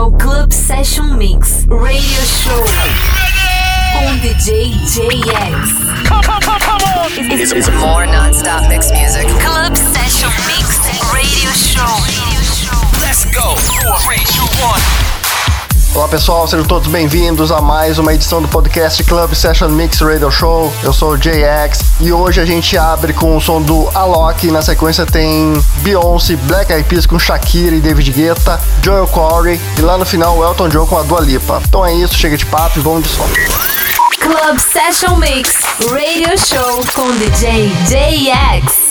ao Club Session Mix Radio Show com DJ JX. Come, come, come, come on! It's, it's more non-stop mix music. Club Session Mix Radio Show. Let's go! Three, two, one. Olá pessoal, sejam todos bem-vindos a mais uma edição do podcast Club Session Mix Radio Show. Eu sou o JX e hoje a gente abre com o som do Alok. Na sequência tem Beyoncé, Black Eyed Peas com Shakira e David Guetta, Joel Corey e lá no final Elton John com a Dua Lipa. Então é isso, chega de papo e vamos de som. Club Session Mix Radio Show com DJ JX.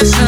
listen.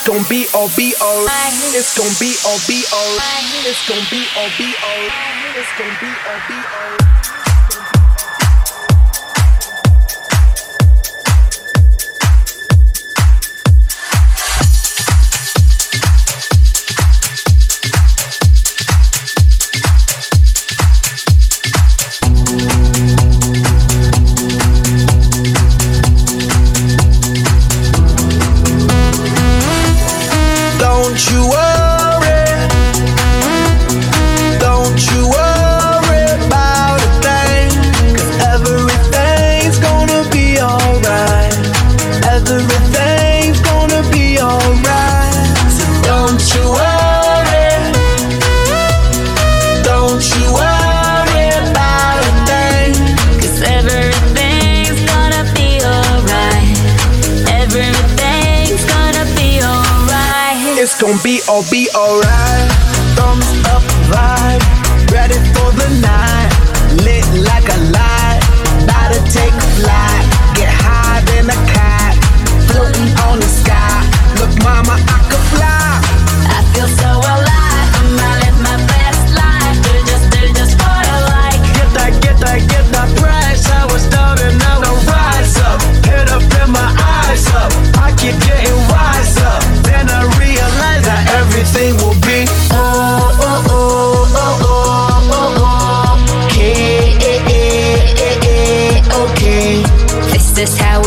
It's gonna be all be all. It's gonna be all be all. It's gonna be all be all. It's gonna be all be all. all be alright.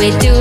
we do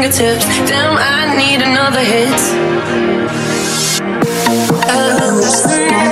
fingertips. Damn, I need another hit. I